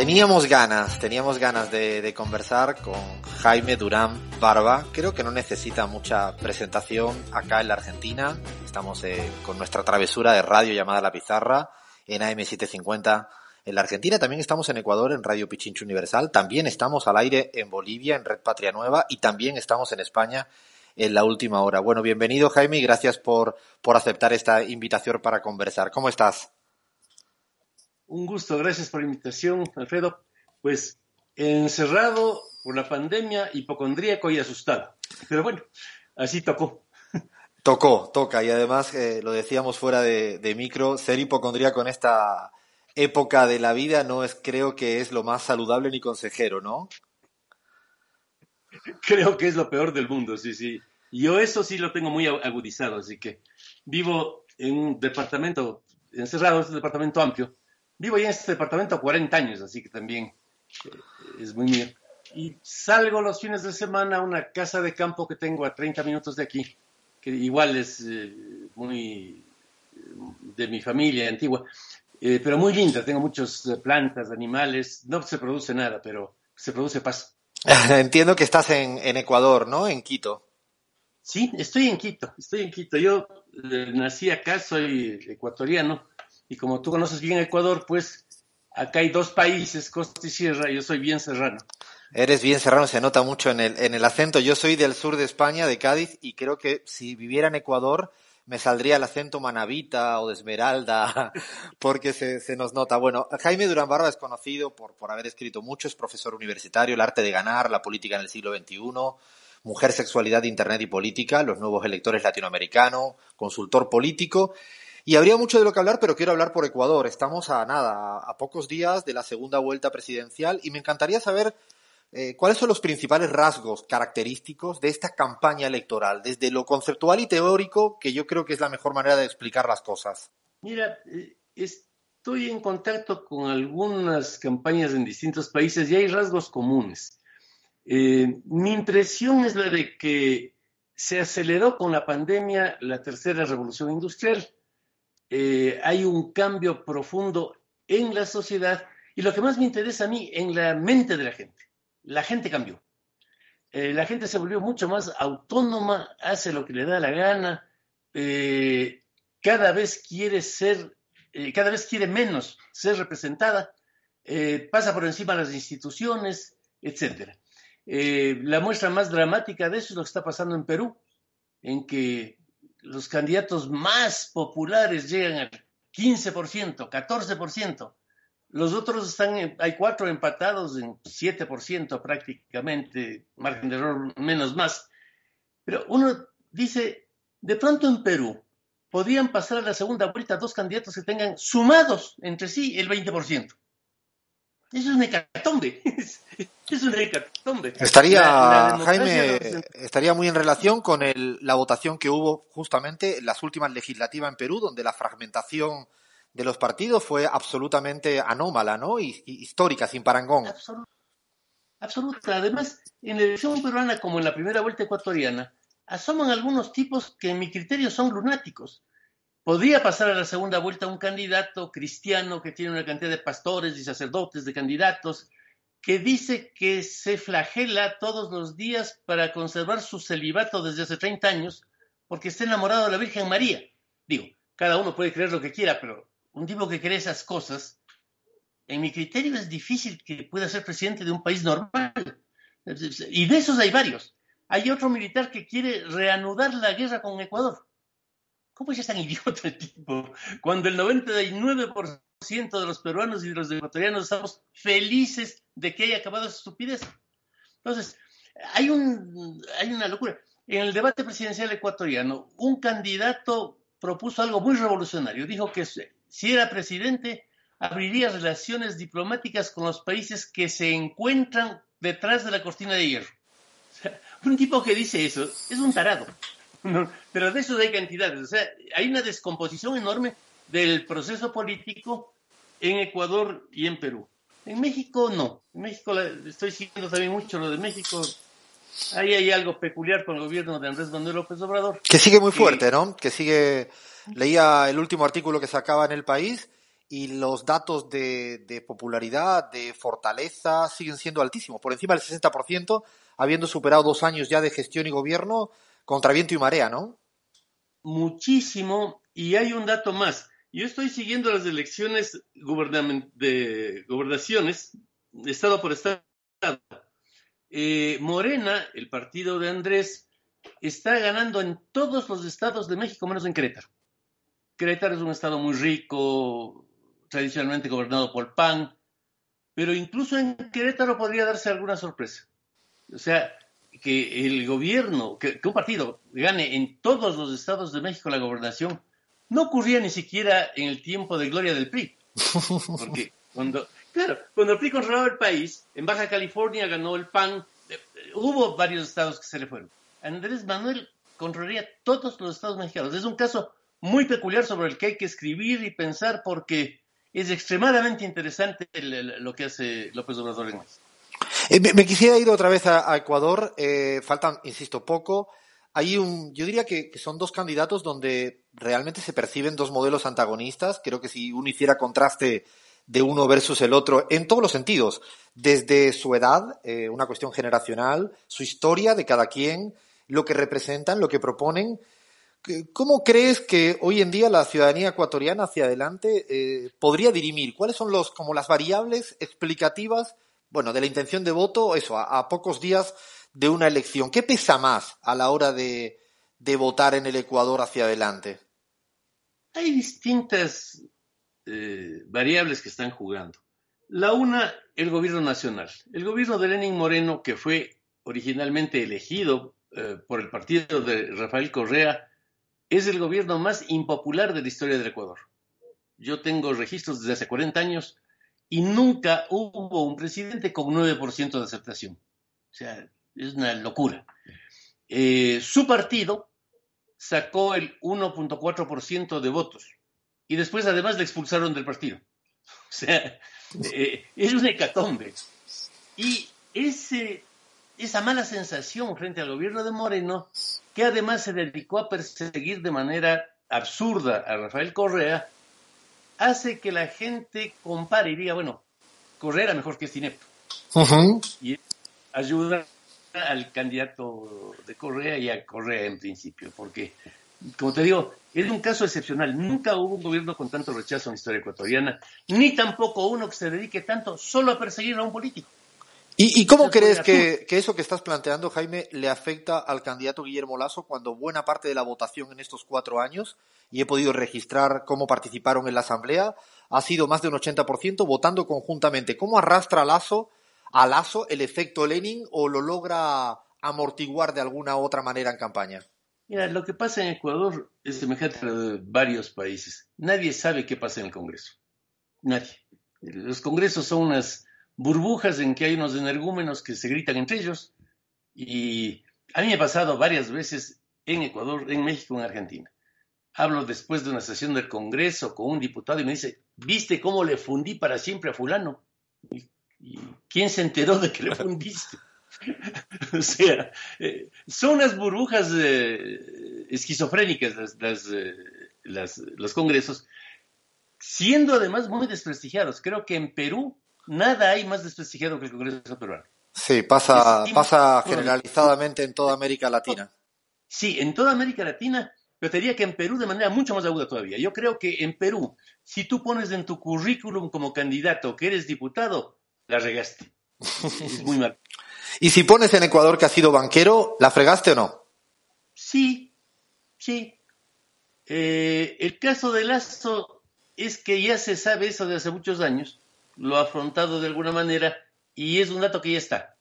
Teníamos ganas, teníamos ganas de, de, conversar con Jaime Durán Barba. Creo que no necesita mucha presentación acá en la Argentina. Estamos eh, con nuestra travesura de radio llamada La Pizarra en AM750 en la Argentina. También estamos en Ecuador en Radio Pichincho Universal. También estamos al aire en Bolivia en Red Patria Nueva y también estamos en España en la última hora. Bueno, bienvenido Jaime y gracias por, por aceptar esta invitación para conversar. ¿Cómo estás? Un gusto, gracias por la invitación, Alfredo. Pues encerrado por la pandemia, hipocondríaco y asustado. Pero bueno, así tocó. Tocó, toca. Y además, eh, lo decíamos fuera de, de, micro, ser hipocondríaco en esta época de la vida no es, creo que es lo más saludable ni consejero, ¿no? Creo que es lo peor del mundo, sí, sí. Yo eso sí lo tengo muy agudizado, así que vivo en un departamento encerrado, es un departamento amplio, Vivo ya en este departamento 40 años, así que también eh, es muy mío. Y salgo los fines de semana a una casa de campo que tengo a 30 minutos de aquí, que igual es eh, muy eh, de mi familia antigua, eh, pero muy linda. Tengo muchas plantas, animales. No se produce nada, pero se produce paz. Entiendo que estás en, en Ecuador, ¿no? En Quito. Sí, estoy en Quito, estoy en Quito. Yo nací acá, soy ecuatoriano y como tú conoces bien Ecuador, pues acá hay dos países, costa y sierra, yo soy bien serrano. Eres bien serrano, se nota mucho en el, en el acento. Yo soy del sur de España, de Cádiz, y creo que si viviera en Ecuador me saldría el acento manavita o de Esmeralda, porque se, se nos nota. Bueno, Jaime Durán Barba es conocido por, por haber escrito mucho, es profesor universitario, El arte de ganar, la política en el siglo XXI, Mujer, Sexualidad, Internet y Política, los nuevos electores latinoamericanos, consultor político y habría mucho de lo que hablar, pero quiero hablar por Ecuador. Estamos a nada, a pocos días de la segunda vuelta presidencial y me encantaría saber eh, cuáles son los principales rasgos característicos de esta campaña electoral, desde lo conceptual y teórico, que yo creo que es la mejor manera de explicar las cosas. Mira, eh, estoy en contacto con algunas campañas en distintos países y hay rasgos comunes. Eh, mi impresión es la de que se aceleró con la pandemia la tercera revolución industrial eh, hay un cambio profundo en la sociedad y lo que más me interesa a mí, en la mente de la gente. La gente cambió. Eh, la gente se volvió mucho más autónoma, hace lo que le da la gana, eh, cada vez quiere ser, eh, cada vez quiere menos ser representada, pasa por encima de las instituciones, etc. La muestra más dramática de eso es lo que está pasando en Perú, en que los candidatos más populares llegan al 15%, 14%. Los otros están, hay cuatro empatados en 7% prácticamente, margen de error menos más. Pero uno dice, de pronto en Perú podrían pasar a la segunda vuelta dos candidatos que tengan sumados entre sí el 20%. Eso es una hecatombe. Es una hecatombe. Estaría, la, la Jaime, estaría muy en relación con el, la votación que hubo justamente en las últimas legislativas en Perú, donde la fragmentación de los partidos fue absolutamente anómala, ¿no? Y, y histórica, sin parangón. Absoluta. Además, en la elección peruana, como en la primera vuelta ecuatoriana, asoman algunos tipos que en mi criterio son lunáticos. Podría pasar a la segunda vuelta un candidato cristiano que tiene una cantidad de pastores y sacerdotes, de candidatos, que dice que se flagela todos los días para conservar su celibato desde hace 30 años porque está enamorado de la Virgen María. Digo, cada uno puede creer lo que quiera, pero un tipo que cree esas cosas, en mi criterio es difícil que pueda ser presidente de un país normal. Y de esos hay varios. Hay otro militar que quiere reanudar la guerra con Ecuador. ¿Cómo es tan idiota el tipo? Cuando el 99% de los peruanos y de los ecuatorianos estamos felices de que haya acabado esa estupidez. Entonces, hay, un, hay una locura. En el debate presidencial ecuatoriano, un candidato propuso algo muy revolucionario. Dijo que si era presidente, abriría relaciones diplomáticas con los países que se encuentran detrás de la cortina de hierro. un tipo que dice eso es un tarado. pero de eso hay cantidades. O sea, hay una descomposición enorme del proceso político en Ecuador y en Perú. En México no. En México estoy siguiendo también mucho lo de México. Ahí hay algo peculiar con el gobierno de Andrés Manuel López Obrador. Que sigue muy fuerte, ¿no? Que sigue. Leía el último artículo que sacaba en el país y los datos de, de, popularidad, de fortaleza, siguen siendo altísimos, por encima del 60%, habiendo superado dos años ya de gestión y gobierno contra viento y marea, ¿no? Muchísimo, y hay un dato más. Yo estoy siguiendo las elecciones de gobernaciones, estado por estado. Eh, Morena, el partido de Andrés, está ganando en todos los estados de México, menos en Querétaro. Querétaro es un estado muy rico, tradicionalmente gobernado por PAN, pero incluso en Querétaro podría darse alguna sorpresa. O sea, que el gobierno, que, un partido gane en todos los estados de México la gobernación, no ocurría ni siquiera en el tiempo de gloria del PRI. Porque cuando, claro, cuando el PRI controlaba el país, en Baja California ganó el PAN, eh, hubo varios estados que se le fueron. Andrés Manuel controlaría todos los estados mexicanos. Es un caso muy peculiar sobre el que hay que escribir y pensar porque es extremadamente interesante lo que hace López Obrador en México. Eh, me, quisiera ir otra vez a, Ecuador. Eh, faltan, insisto, poco. Hay un, yo diría que, son dos candidatos donde realmente se perciben dos modelos antagonistas. Creo que si uno hiciera contraste de uno versus el otro en todos los sentidos, desde su edad, eh, una cuestión generacional, su historia de cada quien, lo que representan, lo que proponen. ¿Cómo crees que hoy en día la ciudadanía ecuatoriana hacia adelante eh, podría dirimir? ¿Cuáles son los, como las variables explicativas bueno, de la intención de voto, eso, a, pocos días de una elección. ¿Qué pesa más a la hora de, votar en el Ecuador hacia adelante? Hay distintas eh, variables que están jugando. La una, el gobierno nacional. El gobierno de Lenin Moreno, que fue originalmente elegido eh, por el partido de Rafael Correa, es el gobierno más impopular de la historia del Ecuador. Yo tengo registros desde hace 40 años y nunca hubo un presidente con 9% de aceptación. O sea, es una locura. Eh, su partido sacó el 1.4% de votos y después además le expulsaron del partido. O sea, eh, es una hecatombe. Y ese, esa mala sensación frente al gobierno de Moreno, que además se dedicó a perseguir de manera absurda a Rafael Correa, hace que la gente compare y diga, bueno, Correa mejor que este inepto. Y ayuda al candidato de Correa y a Correa en principio, porque, como te digo, es un caso excepcional. Nunca hubo un gobierno con tanto rechazo en la historia ecuatoriana, ni tampoco uno que se dedique tanto solo a perseguir a un político. ¿Y, cómo crees que, eso que estás planteando, Jaime, le afecta al candidato Guillermo Lazo cuando buena parte de la votación en estos cuatro años, y he podido registrar cómo participaron en la Asamblea, ha sido más de un 80% votando conjuntamente? ¿Cómo arrastra Lazo a Lazo el efecto Lenin o lo logra amortiguar de alguna u otra manera en campaña? Mira, lo que pasa en Ecuador es semejante a varios países. Nadie sabe qué pasa en el Congreso. Nadie. Los congresos son unas burbujas en que hay unos energúmenos que se gritan entre ellos. Y a mí me ha pasado varias veces en Ecuador, en México, en Argentina. Hablo después de una sesión del Congreso con un diputado y me dice, ¿viste cómo le fundí para siempre a fulano? ¿Y, quién se enteró de que le fundiste? o sea, eh, son unas burbujas eh, esquizofrénicas eh, los congresos, siendo además muy desprestigiados. Creo que en Perú nada hay más desprestigiado que el Congreso peruano. Sí, pasa, pasa generalizadamente en toda América Latina. Sí, en toda América Latina, pero te diría que en Perú de manera mucho más aguda todavía. Yo creo que en Perú, si tú pones en tu currículum como candidato que eres diputado, la regaste. Es muy mal. ¿Y si pones en Ecuador que has sido banquero, la fregaste o no? Sí, sí. Eh, el caso de Lazo es que ya se sabe eso de hace muchos años lo ha afrontado de alguna manera y es un dato que ya está.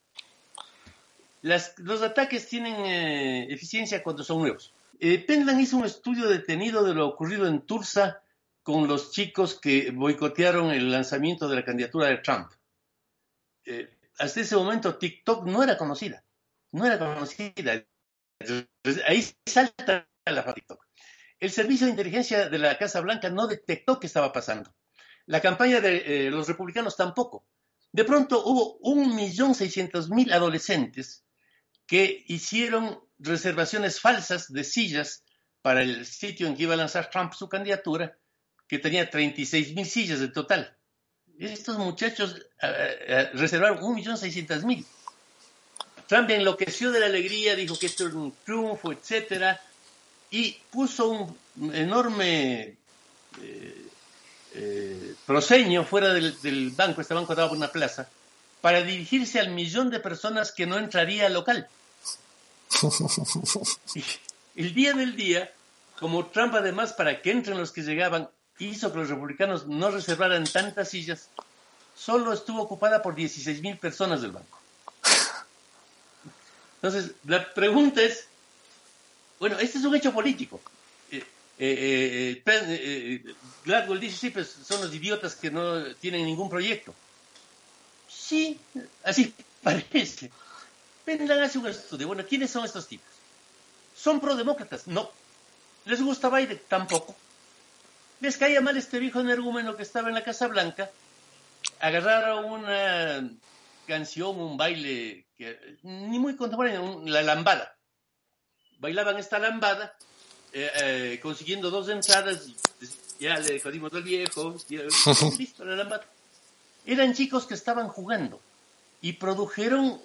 los ataques tienen eh, eficiencia cuando son nuevos. Eh, Penland hizo un estudio detenido de lo ocurrido en Tulsa con los chicos que boicotearon el lanzamiento de la candidatura de Trump. Eh, hasta ese momento TikTok no era conocida, no era conocida. Ahí salta la TikTok. El servicio de inteligencia de la Casa Blanca no detectó qué estaba pasando. La campaña de eh, los republicanos tampoco. De pronto hubo 1.600.000 adolescentes que hicieron reservaciones falsas de sillas para el sitio en que iba a lanzar Trump su candidatura, que tenía 36.000 sillas de total. Estos muchachos eh, eh, reservaron 1.600.000. Trump enloqueció de la alegría, dijo que esto era un triunfo, etcétera, y puso un enorme eh, proseño fuera del, banco, este banco estaba por una plaza, para dirigirse al millón de personas que no entraría al local. el día del día, como Trump además para que entren los que llegaban, hizo que los republicanos no reservaran tantas sillas, solo estuvo ocupada por 16 mil personas del banco. Entonces, la pregunta es, bueno, este es un hecho político. Eh, eh, eh, Gladwell dice, sí, pues son los idiotas que no tienen ningún proyecto. Sí, así parece. Vendrán a hacer un estudio. Bueno, ¿quiénes son estos tipos? ¿Son prodemócratas? No. ¿Les gusta Biden? Tampoco. ¿Les caía mal este viejo energúmeno que estaba en la Casa Blanca? Agarraron una canción, un baile, que, ni muy contemporáneo, la lambada. Bailaban esta lambada eh, eh, consiguiendo dos entradas, ya le jodimos al viejo, listo, la Eran chicos que estaban jugando y produjeron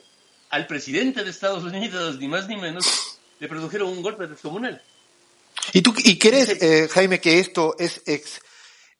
al presidente de Estados Unidos, ni más ni menos, le produjeron un golpe descomunal. ¿Y tú y crees, eh, Jaime, que esto es,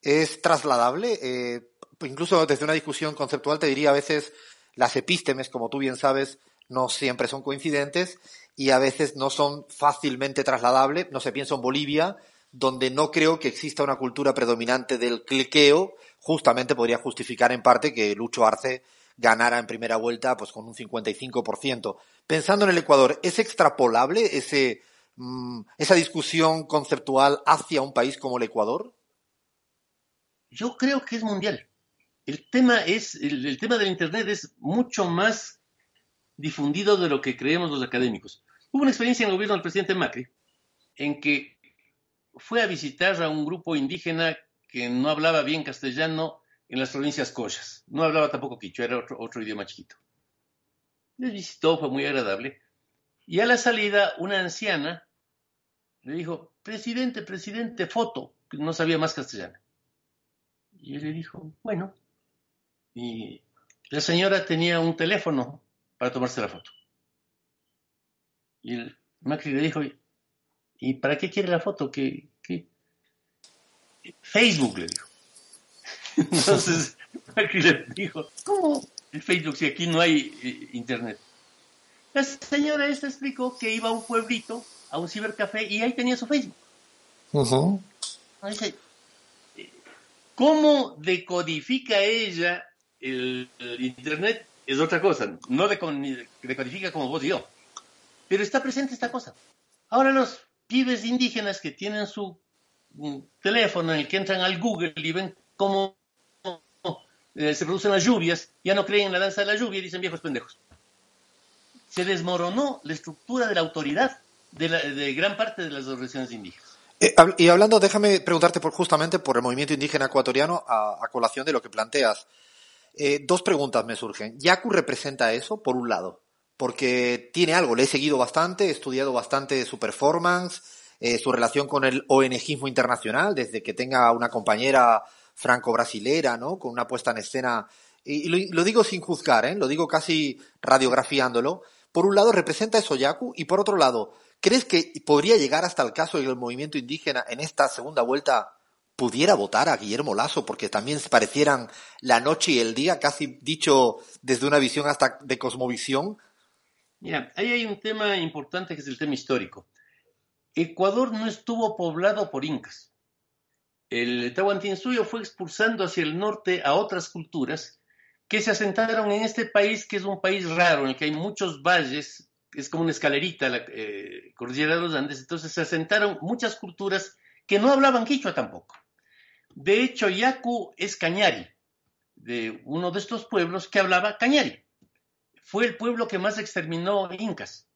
es, trasladable? incluso desde una discusión conceptual te diría a veces las epístemes, como tú bien sabes, no siempre son coincidentes y a veces no son fácilmente trasladables. No se piensa en Bolivia, donde no creo que exista una cultura predominante del cliqueo, justamente podría justificar en parte que Lucho Arce ganara en primera vuelta pues con un 55%. Pensando en el Ecuador, ¿es extrapolable ese, mm, esa discusión conceptual hacia un país como el Ecuador? Yo creo que es mundial. El tema es, el tema del Internet es mucho más difundido de lo que creemos los académicos. Hubo una experiencia en el gobierno del presidente Macri en que fue a visitar a un grupo indígena que no hablaba bien castellano en las provincias Coyas. No hablaba tampoco quichua, era otro, otro idioma chiquito. Les visitó, fue muy agradable. Y a la salida, una anciana le dijo, presidente, presidente, foto, que no sabía más castellano. Y él le dijo, bueno. Y la señora tenía un teléfono para tomarse la foto. Y el Macri le dijo, ¿y para qué quiere la foto? ¿Qué, Facebook le dijo. Entonces Macri le dijo, ¿cómo el Facebook si aquí no hay eh, internet? La señora esta explicó que iba a un pueblito, a un cibercafé, y ahí tenía su Facebook. ¿Cómo decodifica ella el internet es otra cosa. No decodifica como vos y yo. Pero está presente esta cosa. Ahora los pibes indígenas que tienen su mm, teléfono en el que entran al Google y ven cómo eh, se producen las lluvias, ya no creen en la danza de la lluvia y dicen viejos pendejos. Se desmoronó la estructura de la autoridad de, gran parte de las organizaciones indígenas. Eh, y hablando, déjame preguntarte justamente por el movimiento indígena ecuatoriano a colación de lo que planteas. Eh, dos preguntas me surgen. Yaku representa eso, por un lado, porque tiene algo, le he seguido bastante, he estudiado bastante su performance, eh, su relación con el ONGismo internacional, desde que tenga una compañera franco-brasilera, ¿no? Con una puesta en escena, y, lo, digo sin juzgar, ¿eh? Lo digo casi radiografiándolo. Por un lado representa eso Yaku, y por otro lado, ¿crees que podría llegar hasta el caso del movimiento indígena en esta segunda vuelta pudiera votar a Guillermo Lasso, porque también se parecieran la noche y el día, casi dicho desde una visión hasta de cosmovisión. Mira, ahí hay un tema importante que es el tema histórico. Ecuador no estuvo poblado por incas. El Tahuantinsuyo fue expulsando hacia el norte a otras culturas que se asentaron en este país, que es un país raro, en el que hay muchos valles, es como una escalerita, la eh, cordillera de los Andes, entonces se asentaron muchas culturas que no hablaban quichua tampoco. De hecho, Yacu es Cañari, de uno de estos pueblos que hablaba Cañari. Fue el pueblo que más exterminó incas.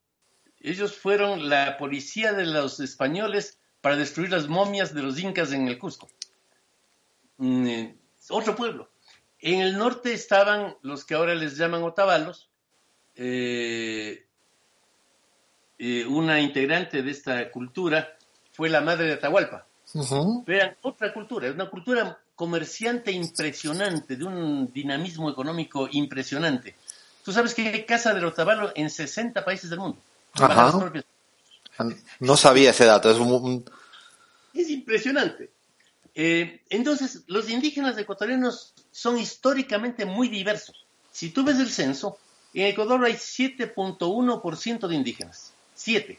Ellos fueron la policía de los españoles para destruir las momias de los incas en el Cusco. Mm, eh, otro pueblo. En el norte estaban los que ahora les llaman otavalos, eh, eh, una integrante de esta cultura fue la madre de Atahualpa. Vean, otra cultura, una cultura comerciante impresionante, de un dinamismo económico impresionante. Tú sabes que hay casa de Otavalos en 60 países del mundo. No sabía ese dato, es un... Es impresionante. Eh, entonces, los indígenas ecuatorianos son históricamente muy diversos. Si tú ves el censo, en Ecuador hay 7.1% de indígenas. 7.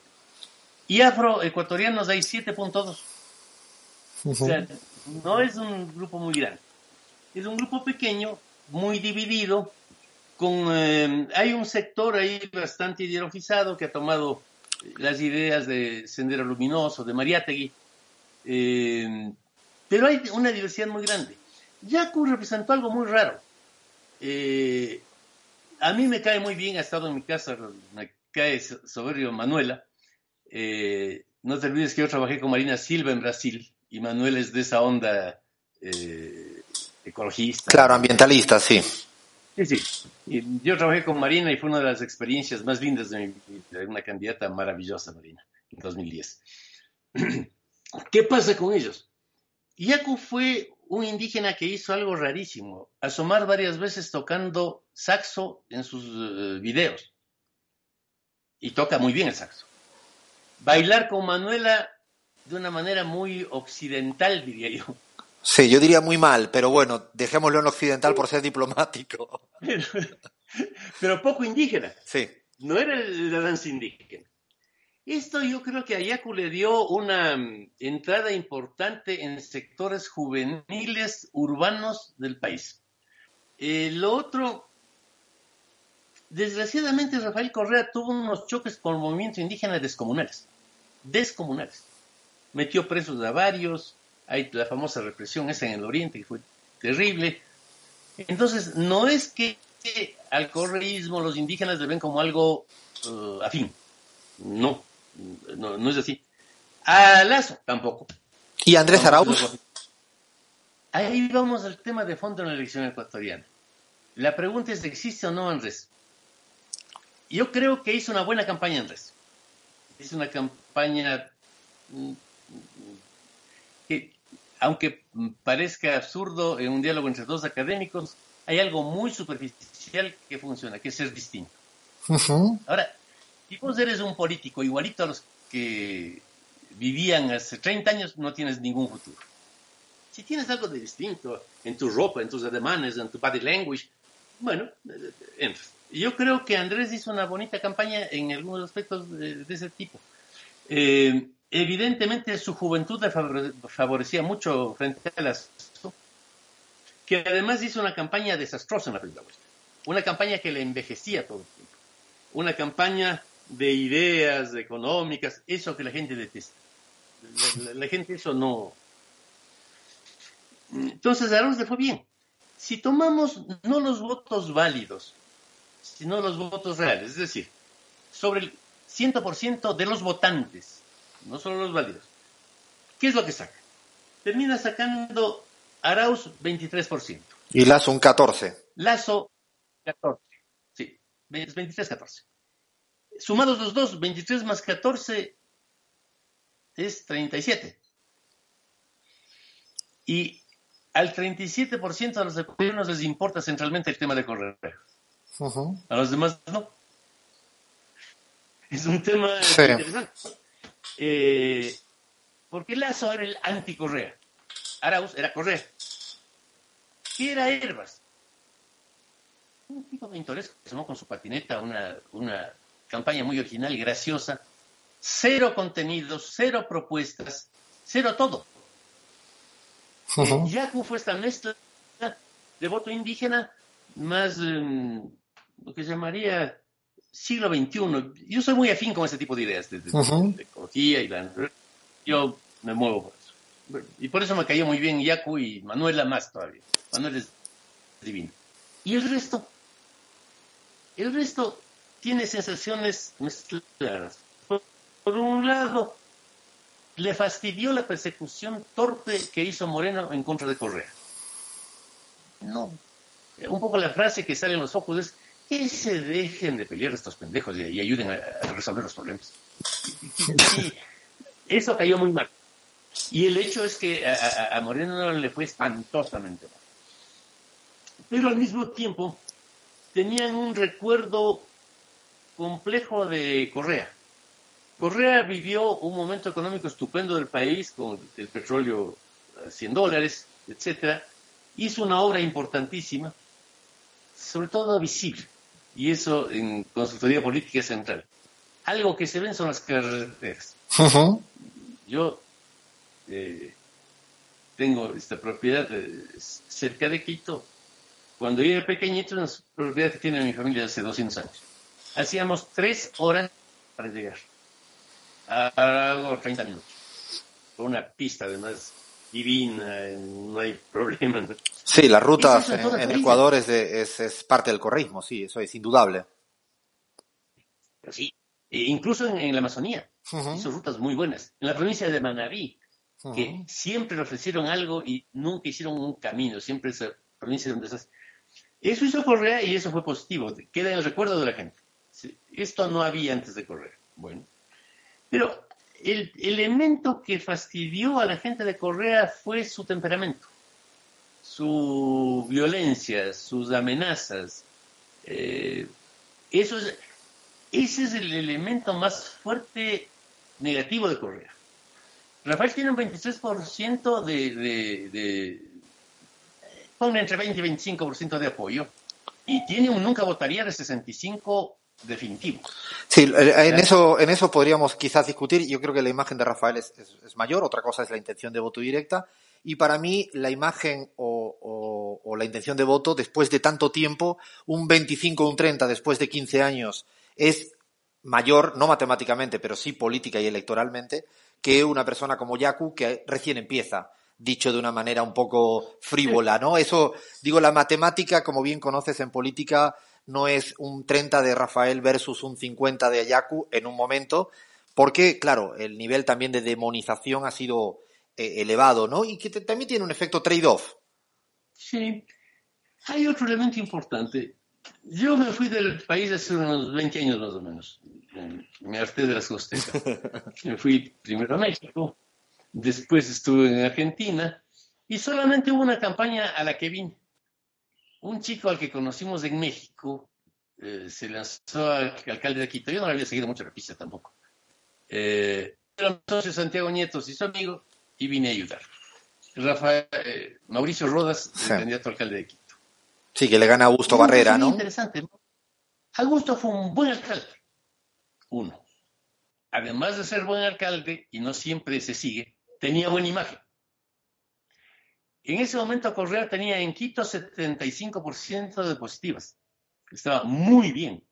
Y afroecuatorianos hay 7.2. O sea, no es un grupo muy grande. Es un grupo pequeño, muy dividido, con eh, hay un sector ahí bastante ideologizado que ha tomado las ideas de Sendero Luminoso, de Mariátegui, eh, pero hay una diversidad muy grande. Yacu representó algo muy raro. Eh, a mí me cae muy bien, ha estado en mi casa, me cae soberbio Manuela. No te olvides que yo trabajé con Marina Silva en Brasil y Manuel es de esa onda ecologista. Claro, ambientalista, sí. Sí, sí. Yo trabajé con Marina y fue una de las experiencias más lindas de mi vida. Una candidata maravillosa, Marina, en 2010. ¿Qué pasa con ellos? Yacu fue un indígena que hizo algo rarísimo, asomar varias veces tocando saxo en sus eh, videos. Y toca muy bien el saxo. Bailar con Manuela de una manera muy occidental, diría yo. Sí, yo diría muy mal, pero bueno, dejémoslo en occidental por ser diplomático. Pero, poco indígena. Sí. No era la danza indígena. Esto yo creo que a Yacu le dio una mm, entrada importante en sectores juveniles urbanos del país. Eh, lo otro, desgraciadamente Rafael Correa tuvo unos choques con el movimiento indígena descomunales. Descomunales. Metió presos a varios, hay la famosa represión esa en el oriente que fue terrible. Entonces, no es que al correísmo los indígenas le ven como algo uh, afín. No, no, no es así. A Lazo tampoco. ¿Y Andrés Arauz? Ahí vamos al tema de fondo en la elección ecuatoriana. La pregunta es, ¿existe o no Andrés? Yo creo que hizo una buena campaña Andrés. Hizo una campaña mm, aunque parezca absurdo en un diálogo entre dos académicos, hay algo muy superficial que funciona, que es ser distinto. Ahora, si vos eres un político igualito a los que vivían hace 30 años, no tienes ningún futuro. Si tienes algo de distinto en tu ropa, en tus ademanes, en tu body language, bueno, entras. Yo creo que Andrés hizo una bonita campaña en algunos aspectos de, ese tipo. Eh, evidentemente su juventud le favorecía mucho frente a las que además hizo una campaña desastrosa en la primera vuelta. Una campaña que le envejecía todo el tiempo. Una campaña de ideas económicas, eso que la gente detesta. La, gente eso no. Entonces a le fue bien. Si tomamos no los votos válidos, sino los votos reales, es decir, sobre el 100% de los votantes, no solo los válidos, ¿qué es lo que saca? Termina sacando Arauz 23%. Y Lazo un 14%. Lazo 14%. Sí, 23-14%. Sumados los dos, 23 más 14 es 37. Y al 37% de los ecuatorianos les importa centralmente el tema de correr. A los demás no. Es un tema interesante. Eh, porque Lazo era el anti-Correa. Arauz era Correa. ¿Qué era Herbas? Un tipo pintoresco que se con su patineta una, una campaña muy original y graciosa, cero contenidos, cero propuestas, cero todo. Ya Uh fue esta mezcla de voto indígena más em, lo que se llamaría siglo XXI. Yo soy muy afín con ese tipo de ideas, de, ecología y la... Yo me muevo por eso. Y por eso me cayó muy bien Yacu y Manuela más todavía. Manuel es divino. Y el resto, el resto tiene sensaciones mezcladas. Por, por un lado, le fastidió la persecución torpe que hizo Moreno en contra de Correa. No. Un poco la frase que sale en los ojos es que se dejen de pelear estos pendejos y, ayuden a, resolver los problemas. eso cayó muy mal. Y el hecho es que a, a Moreno le fue espantosamente mal. Pero al mismo tiempo tenían un recuerdo complejo de Correa Correa vivió un momento económico estupendo del país, con el petróleo a 100 dólares, etcétera. Hizo una obra importantísima, sobre todo visible, y eso en consultoría política central. Algo que se ven son las carreteras. Yo eh, tengo esta propiedad eh, cerca de Quito. Cuando yo era pequeñito, una propiedad que tiene mi familia hace 200 años. Hacíamos tres horas para llegar hago 30 minutos. Con una pista además divina, no hay problema. Sí, las rutas en, Ecuador es, es, parte del corrismo, sí, eso es indudable. sí, e incluso en, la Amazonía, son rutas muy buenas. En la provincia de Manabí, que siempre ofrecieron algo y nunca hicieron un camino, siempre esa provincia donde estás. Eso hizo Correa y eso fue positivo, queda en el recuerdo de la gente. Esto no había antes de Correa. Bueno, pero el elemento que fastidió a la gente de Correa fue su temperamento, su violencia, sus amenazas. Eh, eso es, ese es el elemento más fuerte negativo de Correa. Rafael tiene un 23% de, de, de entre 20 y 25% de apoyo y tiene un nunca votaría de 65 definitivo. Sí, eh, en eso, en eso podríamos quizás discutir. Yo creo que la imagen de Rafael es, mayor, otra cosa es la intención de voto directa. Y para mí, la imagen o, la intención de voto, después de tanto tiempo, un 25 o un 30 después de 15 años, es mayor, no matemáticamente, pero sí política y electoralmente, que una persona como Yaku, que recién empieza dicho de una manera un poco frívola, ¿no? Eso, digo, la matemática, como bien conoces en política, no es un 30 de Rafael versus un 50 de Ayaku en un momento, porque, claro, el nivel también de demonización ha sido eh, elevado, ¿no? Y que también tiene un efecto trade-off. Sí. Hay otro elemento importante. Yo me fui del país hace unos 20 años más o menos. Me harté de las costas. me fui primero a México, después estuve en Argentina y solamente hubo una campaña a la que vine un chico al que conocimos en México eh, se lanzó al alcalde de Quito. Yo no le había seguido mucho la pista tampoco. Eh, era socio Santiago Nietos y su amigo y vine a ayudar. Rafael, eh, Mauricio Rodas, el candidato a alcalde de Quito. Sí, que le gana a Augusto Barrera, ¿no? Interesante. Augusto fue un buen alcalde. Uno. Además de ser buen alcalde, y no siempre se sigue, tenía buena imagen. En ese momento Correa tenía en Quito 75% de positivas. Estaba muy bien.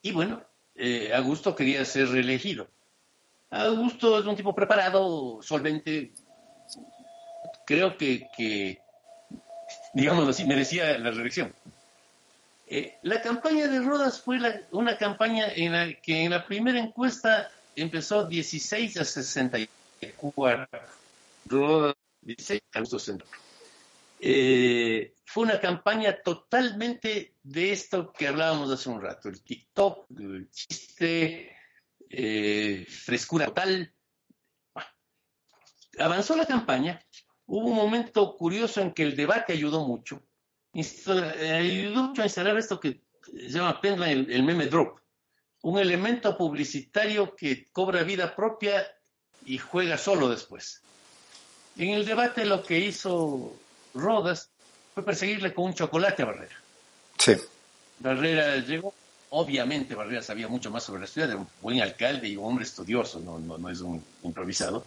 Y bueno, eh, Augusto quería ser reelegido. Augusto es un tipo preparado, solvente. Creo que, que digamos así, merecía la reelección. Eh, la campaña de Rodas fue una campaña en la que en la primera encuesta empezó 16 a 64. Rodas dice Centro. Eh, fue una campaña totalmente de esto que hablábamos hace un rato, el TikTok, el chiste, eh, frescura total. avanzó la campaña, hubo un momento curioso en que el debate ayudó mucho, ayudó mucho a instalar esto que se llama el, el meme drop, un elemento publicitario que cobra vida propia y juega solo después. En el debate lo que hizo Rodas fue perseguirle con un chocolate a Barrera. Sí. Barrera llegó, obviamente Barrera sabía mucho más sobre la ciudad, era un buen alcalde y un hombre estudioso, no, no, es un improvisado.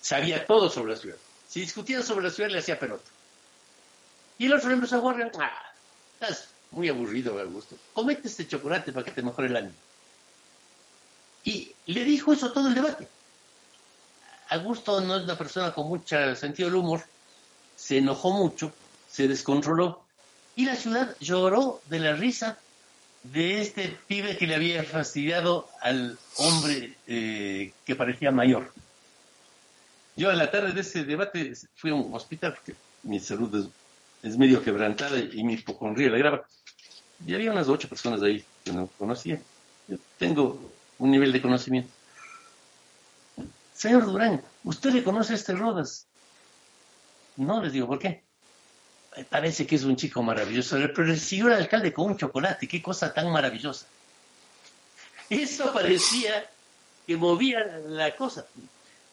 Sabía todo sobre la ciudad. Si discutían sobre la ciudad le hacía pelota. Y el otro le empezó a jugar, ah, estás muy aburrido, Augusto. Comete este chocolate para que te mejore el ánimo. Y le dijo eso todo el debate Augusto no es una persona con mucho sentido del humor, se enojó mucho, se descontroló y la ciudad lloró de la risa de este pibe que le había fastidiado al hombre eh, que parecía mayor. Yo en la tarde de ese debate fui a un hospital porque mi salud es, medio quebrantada y mi hipocondría la graba. Y había unas ocho personas ahí que no conocía. Yo tengo un nivel de conocimiento. Señor Durán, ¿usted le conoce a este Rodas? No, les digo, ¿por qué? Parece que es un chico maravilloso, pero el señor alcalde con un chocolate, qué cosa tan maravillosa. Eso parecía que movía la cosa.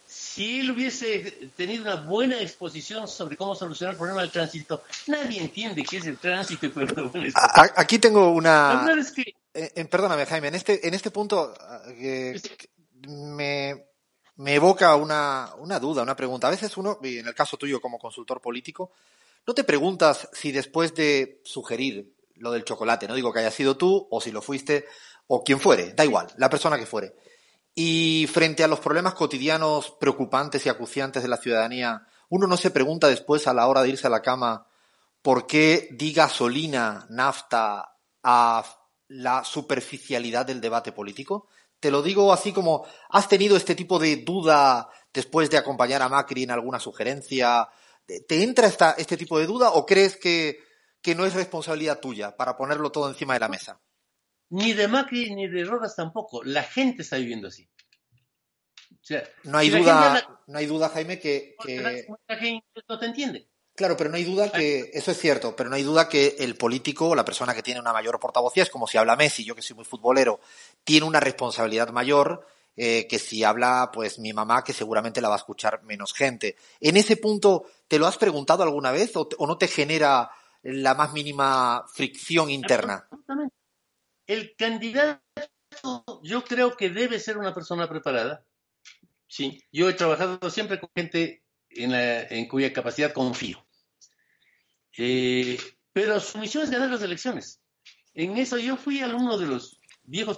Si él hubiese tenido una buena exposición sobre cómo solucionar el problema del tránsito, nadie entiende qué es el tránsito. Aquí tengo una... Eh, eh, perdóname, Jaime, en este, en este punto eh, me, me evoca una, una duda, una pregunta. A veces uno, en el caso tuyo como consultor político, no te preguntas si después de sugerir lo del chocolate, no digo que haya sido tú o si lo fuiste o quien fuere, da igual, la persona que fuere. Y frente a los problemas cotidianos preocupantes y acuciantes de la ciudadanía, uno no se pregunta después a la hora de irse a la cama por qué di gasolina, nafta a la superficialidad del debate político. Te lo digo así como, ¿has tenido este tipo de duda después de acompañar a Macri en alguna sugerencia? ¿Te entra esta, este tipo de duda o crees que, que no es responsabilidad tuya para ponerlo todo encima de la mesa? Ni de Macri ni de Rodas tampoco. La gente está viviendo así. no hay duda, no hay duda, Jaime, que, que... no te entiende. Claro, pero no hay duda que, eso es cierto, pero no hay duda que el político, la persona que tiene una mayor portavocía, es como si habla Messi, yo que soy muy futbolero, tiene una responsabilidad mayor eh, que si habla, pues mi mamá, que seguramente la va a escuchar menos gente. En ese punto, ¿te lo has preguntado alguna vez o, no te genera la más mínima fricción interna? El candidato, yo creo que debe ser una persona preparada. Sí, yo he trabajado siempre con gente en cuya capacidad confío. Eh, pero su misión es ganar las elecciones. En eso yo fui alumno de los viejos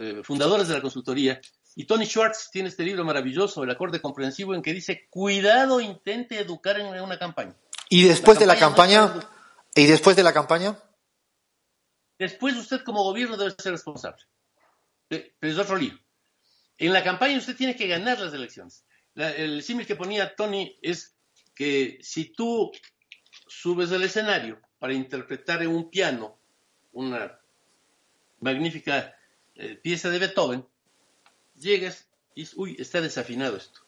eh, fundadores de la consultoría y Tony Schwartz tiene este libro maravilloso, El acorde comprensivo, en que dice, cuidado, intente educar en una campaña. ¿Y después de la campaña? ¿Y después de la campaña? Después usted como gobierno debe ser responsable. Eh, pero es otro libro. En la campaña usted tiene que ganar las elecciones. el símil que ponía Tony es que si tú subes al escenario para interpretar en un piano una magnífica eh, pieza de Beethoven, llegas y dices, uy, está desafinado esto.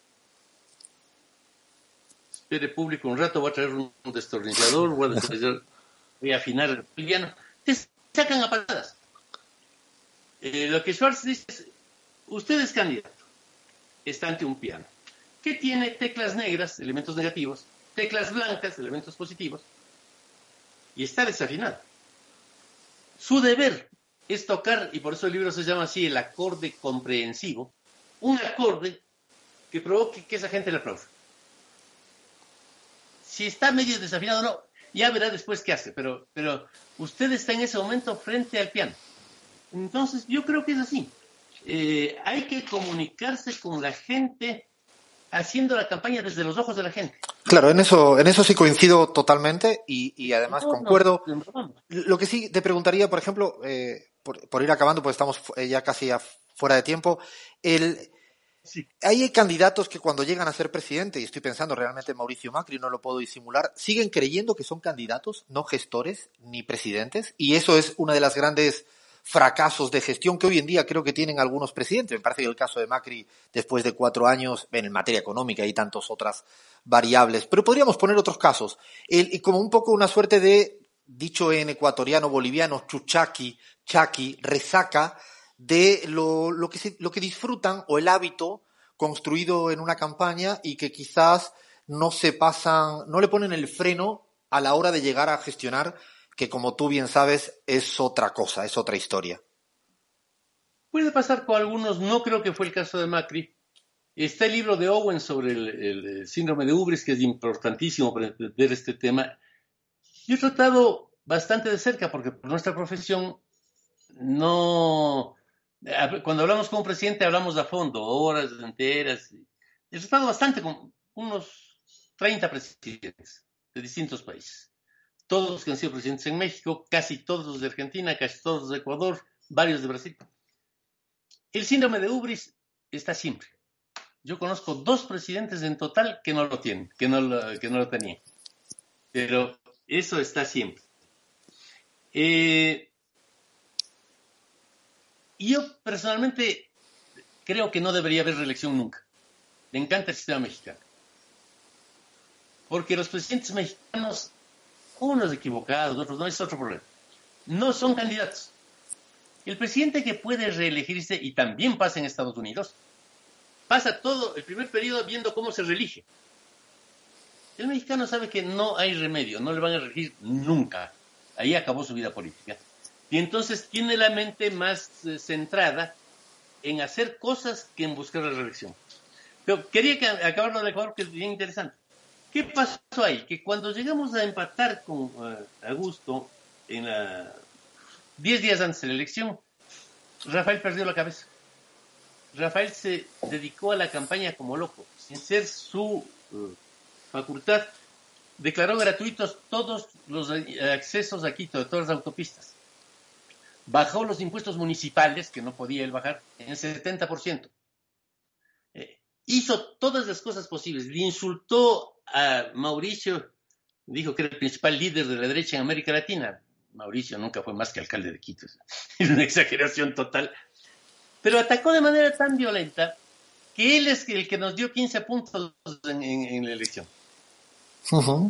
Espere público un rato, voy a traer un, destornillador, voy a, afinar el piano. Te sacan a patadas. Eh, lo que Schwartz dice es, usted es candidato, está ante un piano, que tiene teclas negras, elementos negativos, teclas blancas, elementos positivos, y está desafinado. Su deber es tocar, y por eso el libro se llama así, el acorde comprensivo, un acorde que provoque que esa gente le aplaude. Si está medio desafinado no, ya verá después qué hace, pero, pero usted está en ese momento frente al piano. Entonces, yo creo que es así. Eh, hay que comunicarse con la gente haciendo la campaña desde los ojos de la gente. Claro, en eso, en eso sí coincido totalmente y, además concuerdo. Lo que sí te preguntaría, por ejemplo, eh, por, ir acabando, pues estamos eh, ya casi fuera de tiempo, el, hay candidatos que cuando llegan a ser presidente, y estoy pensando realmente en Mauricio Macri, no lo puedo disimular, siguen creyendo que son candidatos, no gestores ni presidentes, y eso es una de las grandes fracasos de gestión que hoy en día creo que tienen algunos presidentes. Me parece que el caso de Macri, después de cuatro años, en materia económica y tantas otras variables. Pero podríamos poner otros casos. y como un poco una suerte de, dicho en ecuatoriano boliviano, chuchaki, chaki, resaca de lo, lo, que lo que disfrutan o el hábito construido en una campaña y que quizás no se pasan, no le ponen el freno a la hora de llegar a gestionar que como tú bien sabes es otra cosa, es otra historia. Puede pasar con algunos, no creo que fue el caso de Macri. Está el libro de Owen sobre el, síndrome de Ubris, que es importantísimo para entender este tema. Yo he tratado bastante de cerca, porque por nuestra profesión no... Cuando hablamos con un presidente hablamos a fondo, horas enteras, he estado bastante con unos 30 presidentes de distintos países. Todos los que han sido presidentes en México, casi todos los de Argentina, casi todos los de Ecuador, varios de Brasil. El síndrome de Ubris está siempre. Yo conozco dos presidentes en total que no lo tienen, que no lo, que no lo tenían. Pero eso está siempre. Eh, yo personalmente creo que no debería haber reelección nunca. Me encanta el sistema mexicano. Porque los presidentes mexicanos, unos equivocados, otros no, es otro problema. No son candidatos. El presidente que puede reelegirse, y también pasa en Estados Unidos, pasa todo el primer periodo viendo cómo se reelige. El mexicano sabe que no hay remedio, no le van a reelegir nunca. Ahí acabó su vida política. Y entonces tiene la mente más eh, centrada en hacer cosas que en buscar la reelección. Pero quería que, acabarlo de Ecuador, que es bien interesante. ¿Qué pasó ahí? Que cuando llegamos a empatar con uh, Augusto en la 10 días antes de la elección, Rafael perdió la cabeza. Rafael se dedicó a la campaña como loco, sin ser su uh, facultad. Declaró gratuitos todos los accesos a Quito, de todas las autopistas. Bajó los impuestos municipales, que no podía él bajar, en el 70%. Eh, hizo todas las cosas posibles. Le insultó a Mauricio, dijo que era el principal líder de la derecha en América Latina. Mauricio nunca fue más que alcalde de Quito. Es una exageración total pero atacó de manera tan violenta que él es el que nos dio 15 puntos en, la elección.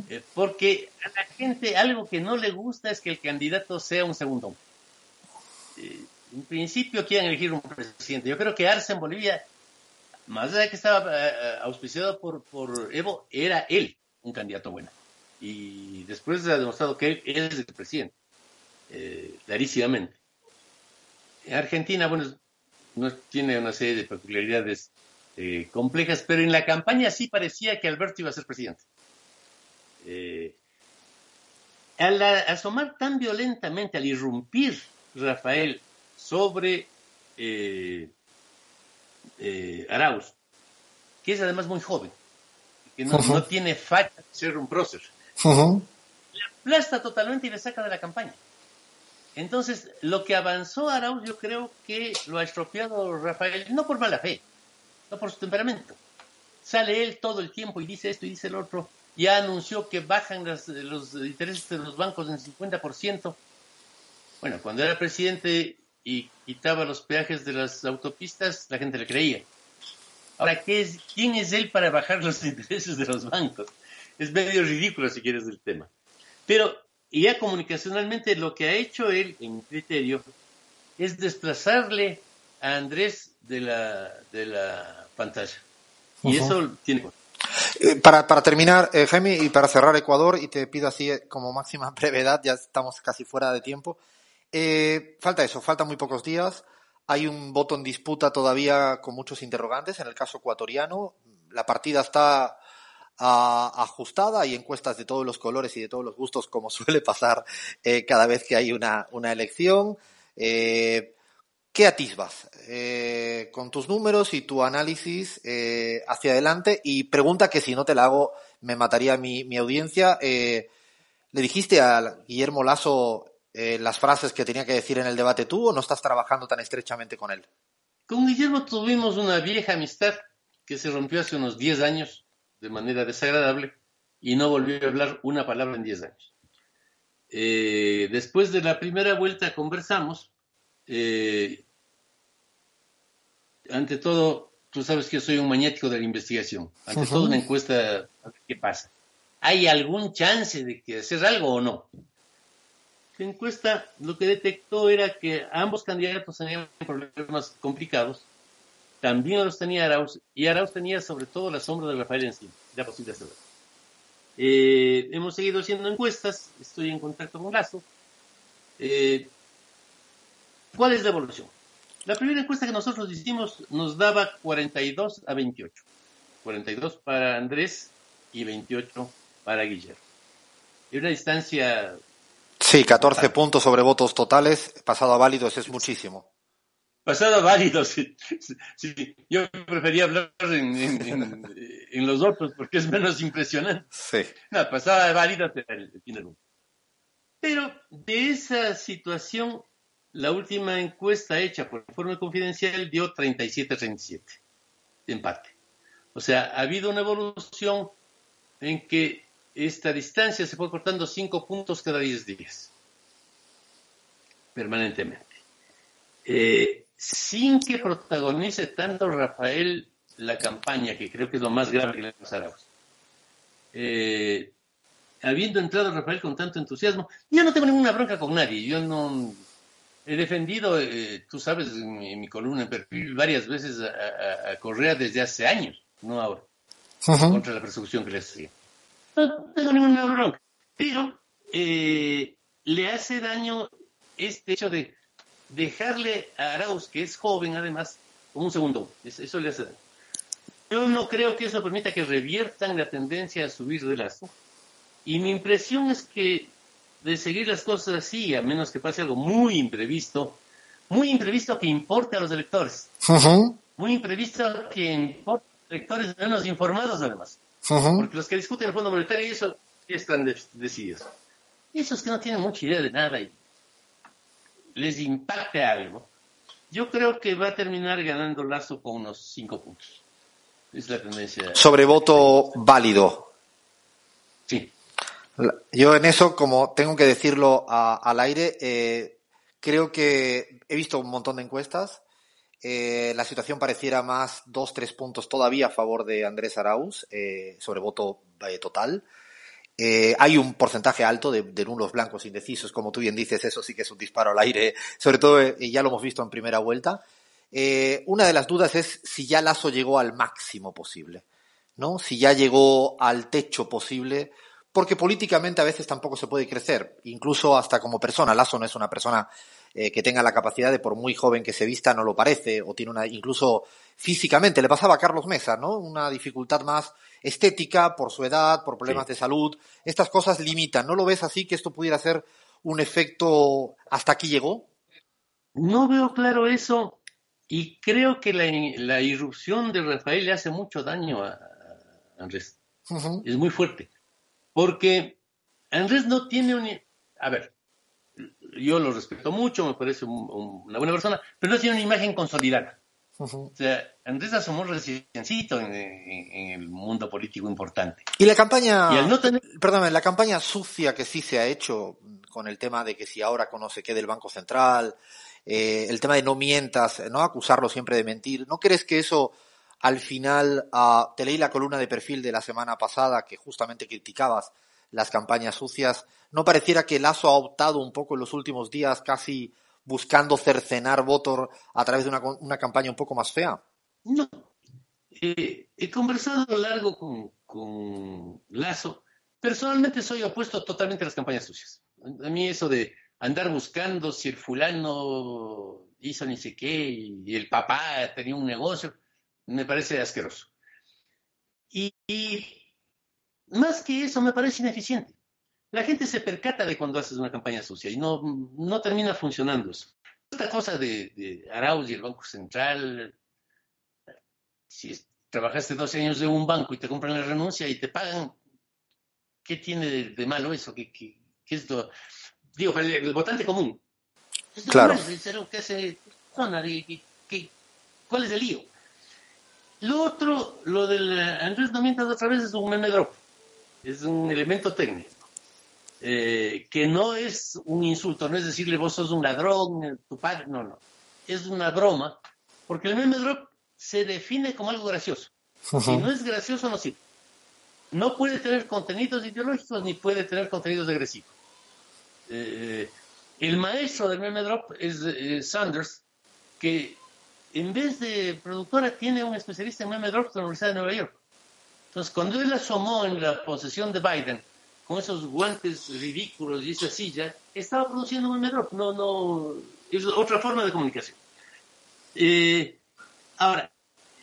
Eh, porque a la gente algo que no le gusta es que el candidato sea un segundo. Eh, en principio quieren elegir un presidente. Yo creo que Arce en Bolivia, más allá de que estaba eh, auspiciado por, por Evo, era él un candidato bueno. Y después ha demostrado que él es el presidente, clarísimamente. En Argentina, bueno, no tiene una serie de peculiaridades eh, complejas, pero en la campaña sí parecía que Alberto iba a ser presidente. Eh, al asomar tan violentamente, al irrumpir Rafael sobre eh, Arauz, que es además muy joven, que no, tiene facha de ser un prócer, le aplasta totalmente y le saca de la campaña. Entonces, lo que avanzó Arauz, yo creo que lo ha estropeado Rafael, no por mala fe, no por su temperamento. Sale él todo el tiempo y dice esto y dice el otro. Ya anunció que bajan los intereses de los bancos en 50%. Bueno, cuando era presidente y quitaba los peajes de las autopistas, la gente le creía. Ahora, ¿qué es, ¿quién es él para bajar los intereses de los bancos? Es medio ridículo si quieres el tema. Pero y ya comunicacionalmente lo que ha hecho él, en criterio, es desplazarle a Andrés de la, de la pantalla. Y eso tiene... Eh, para, para terminar, eh, Jaime, y para cerrar Ecuador, y te pido así eh, como máxima brevedad, ya estamos casi fuera de tiempo. falta eso, faltan muy pocos días. Hay un voto en disputa todavía con muchos interrogantes en el caso ecuatoriano. La partida está ajustada, y encuestas de todos los colores y de todos los gustos, como suele pasar eh, cada vez que hay una, una elección. Eh, ¿Qué atisbas eh, con tus números y tu análisis hacia adelante? Y pregunta que si no te la hago me mataría mi, mi audiencia. ¿Le dijiste a Guillermo Lazo las frases que tenía que decir en el debate tú o no estás trabajando tan estrechamente con él? Con Guillermo tuvimos una vieja amistad que se rompió hace unos 10 años de manera desagradable y no volvió a hablar una palabra en 10 años. Eh, después de la primera vuelta conversamos. Eh, ante todo, tú sabes que soy un magnético de la investigación. Ante todo, una encuesta, ¿qué pasa? ¿Hay algún chance de que hacer algo o no? La encuesta lo que detectó era que ambos candidatos tenían problemas complicados también los tenía Arauz, y Arauz tenía sobre todo la sombra de Rafael encima, era posible hacerlo. Eh, hemos seguido haciendo encuestas, estoy en contacto con Lazo. Eh, ¿Cuál es la evolución? La primera encuesta que nosotros hicimos nos daba 42 a 28. 42 para Andrés y 28 para Guillermo. Y una distancia... Sí, 14 puntos sobre votos totales, pasado a válidos es muchísimo. Pasada válido. Sí, sí, yo prefería hablar en, los otros porque es menos impresionante. Sí. No, pasada válido Pero de esa situación, la última encuesta hecha por informe confidencial dio 37-37, empate. O sea, ha habido una evolución en que esta distancia se fue cortando 5 puntos cada 10 días, permanentemente. Eh, sin que protagonice tanto Rafael la campaña, que creo que es lo más grave que le pasará a eh, habiendo entrado Rafael con tanto entusiasmo, yo no tengo ninguna bronca con nadie, yo no he defendido, eh, tú sabes, en mi, columna en perfil varias veces a, Correa desde hace años, no ahora, contra la persecución que le hacía. No tengo ninguna bronca, pero eh, le hace daño este hecho de dejarle a Arauz, que es joven además, un segundo. Eso le hace daño. Yo no creo que eso permita que reviertan la tendencia a subir de lazo. Y mi impresión es que de seguir las cosas así, a menos que pase algo muy imprevisto, muy imprevisto que importe a los electores. Muy imprevisto que importe a los electores menos informados además. Porque los que discuten el Fondo Monetario y eso están decididos. Esos que no tienen mucha idea de nada y les impacte algo, yo creo que va a terminar ganando Lazo con unos cinco puntos. Es la tendencia. Sobre voto válido. Sí. Yo en eso, como tengo que decirlo al aire, eh, creo que he visto un montón de encuestas. Eh, la situación pareciera más dos, tres puntos todavía a favor de Andrés Arauz eh, sobre voto total. Eh, hay un porcentaje alto de, nulos blancos indecisos, como tú bien dices, eso sí que es un disparo al aire, sobre todo eh, ya lo hemos visto en primera vuelta. Eh, una de las dudas es si ya Lazo llegó al máximo posible, ¿no? Si ya llegó al techo posible, porque políticamente a veces tampoco se puede crecer, incluso hasta como persona. Lazo no es una persona eh, que tenga la capacidad de, por muy joven que se vista, no lo parece, o tiene una, incluso físicamente, le pasaba a Carlos Mesa, ¿no? Una dificultad más estética por su edad, por problemas de salud. Estas cosas limitan. ¿No lo ves así que esto pudiera ser un efecto hasta aquí llegó? No veo claro eso y creo que la, irrupción de Rafael le hace mucho daño a Andrés. Es muy fuerte. Porque Andrés no tiene un... A ver, yo lo respeto mucho, me parece una buena persona, pero no tiene una imagen consolidada. O sea, Andrés asomó reciencito en, el mundo político importante. Y la campaña, perdón, la campaña sucia que sí se ha hecho con el tema de que si ahora conoce qué del Banco Central, eh, el tema de no mientas, no acusarlo siempre de mentir, ¿no crees que eso al final, uh, te leí la columna de perfil de la semana pasada que justamente criticabas las campañas sucias, ¿no pareciera que Lazo ha optado un poco en los últimos días casi buscando cercenar votos a través de una, una campaña un poco más fea? No. Eh, he conversado largo con, con Lazo. Personalmente soy opuesto totalmente a las campañas sucias. A mí eso de andar buscando si el fulano hizo ni sé qué y el papá tenía un negocio, me parece asqueroso. Y, y, más que eso, me parece ineficiente. La gente se percata de cuando haces una campaña sucia y no, no termina funcionando eso. Esta cosa de, de Arauz y el Banco Central, si trabajaste 12 años de un banco y te compran la renuncia y te pagan, ¿qué tiene de, malo eso? ¿Qué, qué, qué es lo, digo, el, votante común? claro. ¿qué hace, ¿Cuál es el lío? Lo otro, lo del Andrés no mientas otra vez, es un meme drop. Es un elemento técnico. Eh, que no es un insulto, no es decirle vos sos un ladrón, tu padre, no, no. Es una broma, porque el meme drop se define como algo gracioso. Si no es gracioso, no sirve. No puede tener contenidos ideológicos ni puede tener contenidos agresivos. Eh, el maestro del meme drop es eh, Sanders, que en vez de productora tiene un especialista en meme drops de la Universidad de Nueva York. Entonces, cuando él asomó en la posesión de Biden con esos guantes ridículos y esa silla, estaba produciendo un meme drop. No, no, es otra forma de comunicación. Eh, ahora,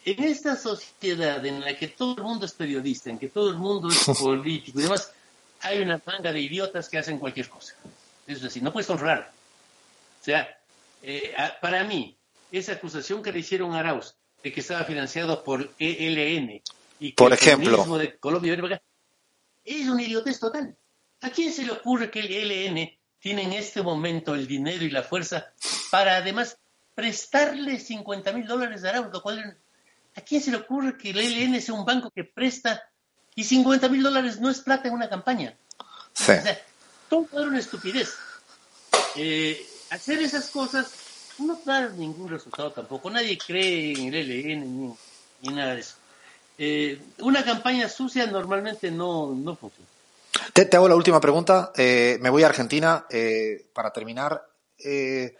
en esta sociedad en la que todo el mundo es periodista, en que todo el mundo es político y demás, hay una manga de idiotas que hacen cualquier cosa. Es decir, no puedes controlar. O sea, eh, para mí, esa acusación que le hicieron a Arauz de que estaba financiado por ELN y que Por el ejemplo. comunismo de Colombia es un idiotez total. ¿A quién se le ocurre que el ELN tiene en este momento el dinero y la fuerza para además prestarle 50 mil dólares a Arauz? Lo cual, ¿A quién se le ocurre que el ELN sea un banco que presta y 50 mil dólares no es plata en una campaña? Sí. O sea, todo era una estupidez. Eh, hacer esas cosas no da ningún resultado tampoco. Nadie cree en el ELN ni, ni nada de eso. Eh, una campaña sucia normalmente no, no funciona. Te, te hago la última pregunta. Eh, me voy a Argentina eh, para terminar. Eh,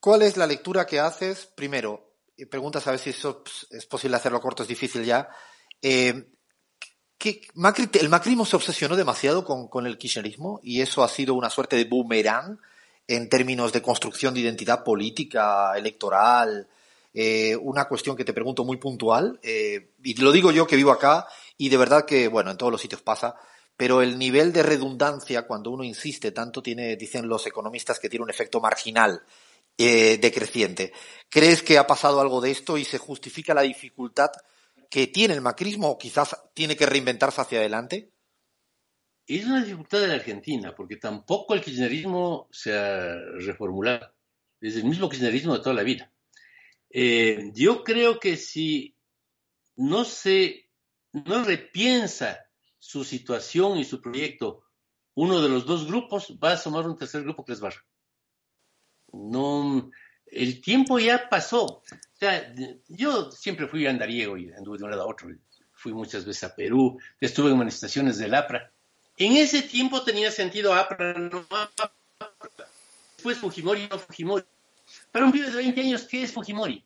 ¿Cuál es la lectura que haces? Primero, y preguntas a ver si eso es posible hacerlo corto, es difícil ya. Eh, ¿qué- Macri- el macrismo se obsesionó demasiado con, con el kirchnerismo y eso ha sido una suerte de boomerang en términos de construcción de identidad política, electoral. Eh, una cuestión que te pregunto muy puntual, eh, y lo digo yo que vivo acá, y de verdad que, bueno, en todos los sitios pasa, pero el nivel de redundancia, cuando uno insiste tanto, tiene, dicen los economistas, que tiene un efecto marginal eh, decreciente. ¿Crees que ha pasado algo de esto y se justifica la dificultad que tiene el macrismo o quizás tiene que reinventarse hacia adelante? Es una dificultad de la Argentina, porque tampoco el kirchnerismo se ha reformulado. Es el mismo kirchnerismo de toda la vida. Eh, yo creo que si no se no repiensa su situación y su proyecto, uno de los dos grupos va a asomar un tercer grupo que les barra. No, el tiempo ya pasó. O sea, yo siempre fui andariego y anduve de un lado a otro. Fui muchas veces a Perú, estuve en manifestaciones del APRA. En ese tiempo tenía sentido APRA, no APRA. Después Fujimori, no Fujimori. Para un pibe de 20 años, ¿qué es Fujimori?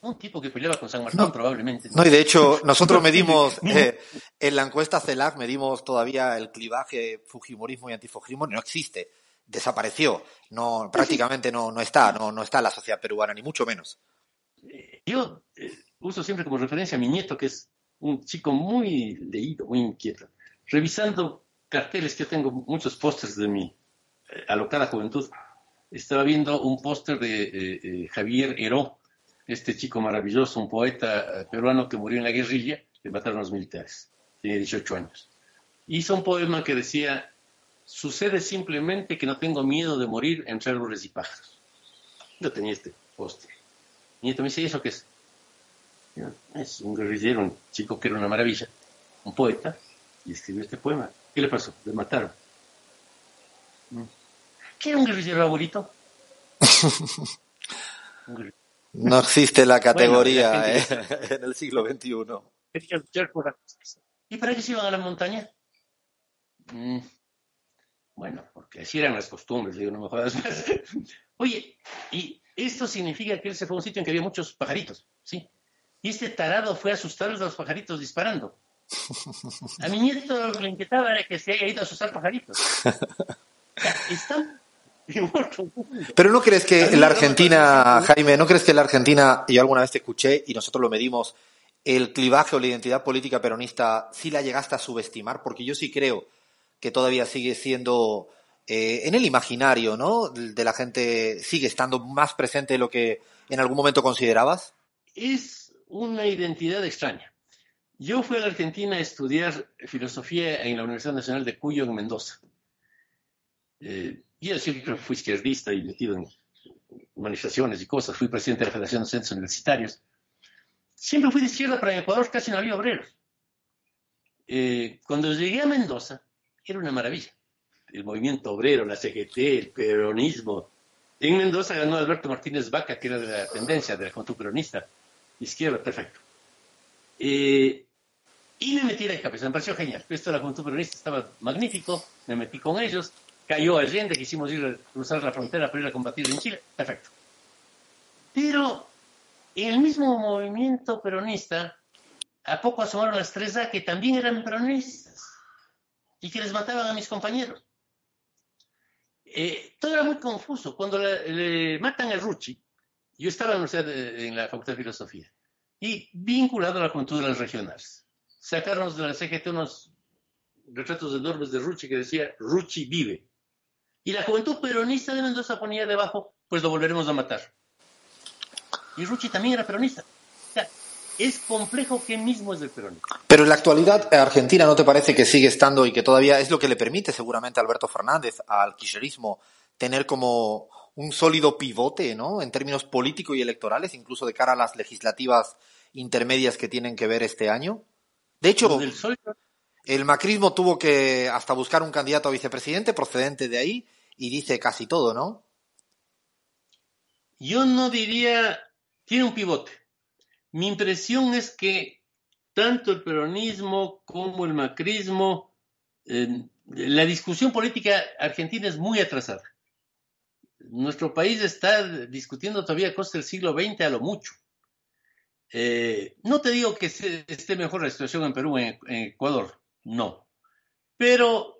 Un tipo que peleaba con San Martín, No. probablemente. No, y de hecho, nosotros medimos, eh, en la encuesta CELAC, medimos todavía el clivaje Fujimorismo y antifujimorismo, no existe, desapareció, no, prácticamente no, no está, no, no está en la sociedad peruana, ni mucho menos. Yo eh, uso siempre como referencia a mi nieto, que es un chico muy leído, muy inquieto. Revisando carteles, que tengo muchos pósters de mi eh, alocada juventud, estaba viendo un póster de eh, eh, Javier Heró, este chico maravilloso, un poeta eh, peruano que murió en la guerrilla, le mataron los militares, tenía 18 años. Hizo un poema que decía, sucede simplemente que no tengo miedo de morir entre árboles y pájaros. Yo tenía este póster. Mi nieto me dice, ¿y eso qué es? Es un guerrillero, un chico que era una maravilla, un poeta, y escribió este poema. ¿Qué le pasó? Le mataron. Mm. ¿Qué era un guerrillero abuelito? No existe la categoría Bueno, la eh, en el siglo XXI. ¿Y para qué se iban a la montaña? Mm, Bueno, porque así eran las costumbres, digo, no me jodas más. Oye, y esto significa que él se fue a un sitio en que había muchos pajaritos, ¿sí? Y este tarado fue a asustar a los pajaritos disparando. A mi nieto lo que le inquietaba era que se haya ido a asustar pajaritos. O sea, Están. Pero ¿no crees que la Argentina, Jaime, no crees que la Argentina, yo alguna vez te escuché y nosotros lo medimos, el clivaje o la identidad política peronista sí la llegaste a subestimar? Porque yo sí creo que todavía sigue siendo eh, en el imaginario, ¿no? De la gente sigue estando más presente de lo que en algún momento considerabas. es una identidad extraña. Yo fui a la Argentina a estudiar filosofía en la Universidad Nacional de Cuyo, en Mendoza. Eh, yo siempre fui izquierdista y metido en manifestaciones y cosas. Fui presidente de la Federación de Centros Universitarios. Siempre fui de izquierda, pero en Ecuador casi no había obreros. Eh, cuando llegué a Mendoza, era una maravilla. El movimiento obrero, la CGT, el peronismo. En Mendoza ganó Alberto Martínez Vaca, que era de la tendencia de la juventud peronista. Izquierda, perfecto. Eh, y me metí a la cabeza, me pareció genial. Esto de la juventud peronista estaba magnífico, me metí con ellos, cayó Allende, quisimos ir a cruzar la frontera para ir a combatir en Chile, perfecto. Pero el mismo movimiento peronista, a poco asomaron las tres A que también eran peronistas y que les mataban a mis compañeros. Eh, todo era muy confuso. Cuando le matan a Rucci, yo estaba en la Facultad de Filosofía y vinculado a la juventud de las regionales. Sacaron de la CGT unos retratos enormes de Rucci que decía Rucci vive. Y la juventud peronista de Mendoza ponía debajo, pues lo volveremos a matar. Y Rucci también era peronista. O sea, es complejo que mismo es del peronismo. Pero en la actualidad, Argentina, ¿no te parece que sigue estando y que todavía es lo que le permite seguramente a Alberto Fernández, al kirchnerismo, tener como un sólido pivote, ¿no? En términos políticos y electorales, incluso de cara a las legislativas intermedias que tienen que ver este año. De hecho, el macrismo tuvo que hasta buscar un candidato a vicepresidente procedente de ahí y dice casi todo, ¿no? Yo no diría, tiene un pivote. Mi impresión es que tanto el peronismo como el macrismo, la discusión política argentina es muy atrasada. Nuestro país está discutiendo todavía cosas del siglo XX a lo mucho. Eh, no te digo que esté mejor la situación en Perú, en, en Ecuador, no. Pero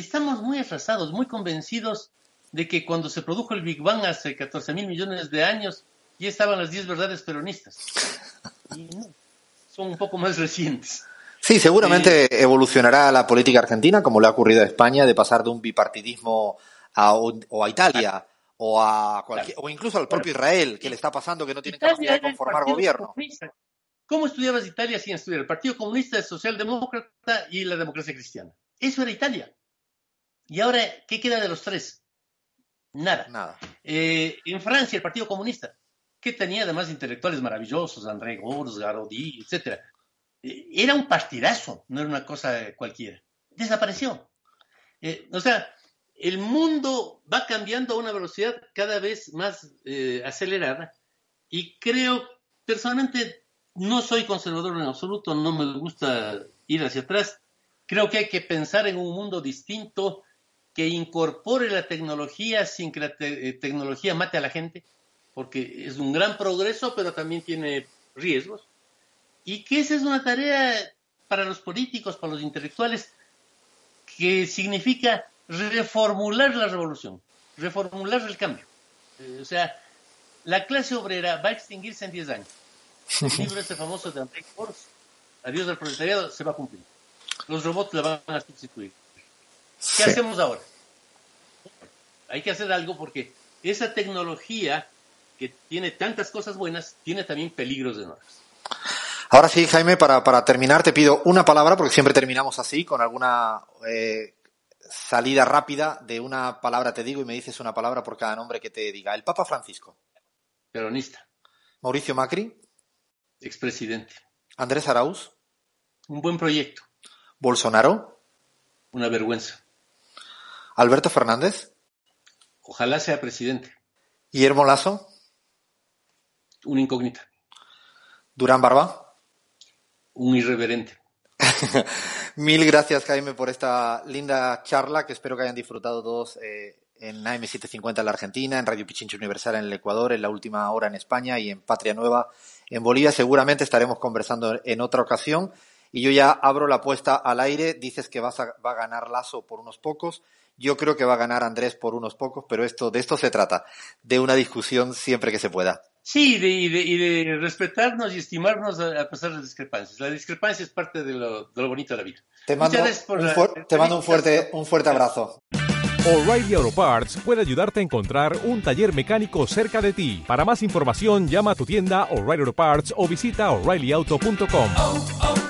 estamos muy atrasados, muy convencidos de que cuando se produjo el Big Bang hace 14 mil millones de años, ya estaban las 10 verdades peronistas. Y no, son un poco más recientes. Sí, seguramente eh, evolucionará la política argentina, como le ha ocurrido a España, de pasar de un bipartidismo a, o a Italia o a cualquier, o incluso al propio Israel, que le está pasando que no tiene capacidad de conformar gobierno. ¿Cómo estudiabas Italia sin estudiar? El Partido Comunista, el Socialdemócrata y la democracia cristiana. Eso era Italia. Y ahora, ¿qué queda de los tres? Nada. Nada. Eh, en Francia, el Partido Comunista, que tenía además intelectuales maravillosos, André Gors, Garodi, etc. Eh, era un partidazo, no era una cosa cualquiera. Desapareció. Eh, o sea, el mundo va cambiando a una velocidad cada vez más acelerada y creo, personalmente, no soy conservador en absoluto, no me gusta ir hacia atrás. Creo que hay que pensar en un mundo distinto que incorpore la tecnología sin que la eh, tecnología mate a la gente, porque es un gran progreso, pero también tiene riesgos. Y que esa es una tarea para los políticos, para los intelectuales, que significa reformular la revolución, reformular el cambio. Eh, o sea, la clase obrera va a extinguirse en 10 años. El libro este famoso de André Force, Adiós al proletariado, se va a cumplir. Los robots la van a sustituir. ¿Qué hacemos ahora? Hay que hacer algo porque esa tecnología que tiene tantas cosas buenas, tiene también peligros enormes. Ahora sí, Jaime, para, para terminar te pido una palabra, porque siempre terminamos así, con alguna eh, salida rápida de una palabra te digo y me dices una palabra por cada nombre que te diga. El Papa Francisco. Peronista. Mauricio Macri. Expresidente. Andrés Arauz. Un buen proyecto. Bolsonaro. Una vergüenza. Alberto Fernández. Ojalá sea presidente. Guillermo Lazo. Una incógnita. Durán Barba. Un irreverente. Mil gracias, Jaime, por esta linda charla que espero que hayan disfrutado todos eh, en AM750 en la Argentina, en Radio Pichincho Universal en el Ecuador, en la última hora en España y en Patria Nueva en Bolivia. Seguramente estaremos conversando en otra ocasión. Y yo ya abro la apuesta al aire. Dices que vas a, va a ganar Lazo por unos pocos. Yo creo que va a ganar Andrés por unos pocos, pero esto, de esto se trata, de una discusión siempre que se pueda. Sí, de, y, de, y de respetarnos y estimarnos a, pesar de las discrepancias. La discrepancia es parte de lo, de lo bonito de la vida. Te mando, un, la, te mando un, fuerte, un fuerte abrazo. O'Reilly Auto Parts puede ayudarte a encontrar un taller mecánico cerca de ti. Para más información, llama a tu tienda O'Reilly Auto Parts o visita oreillyauto.com.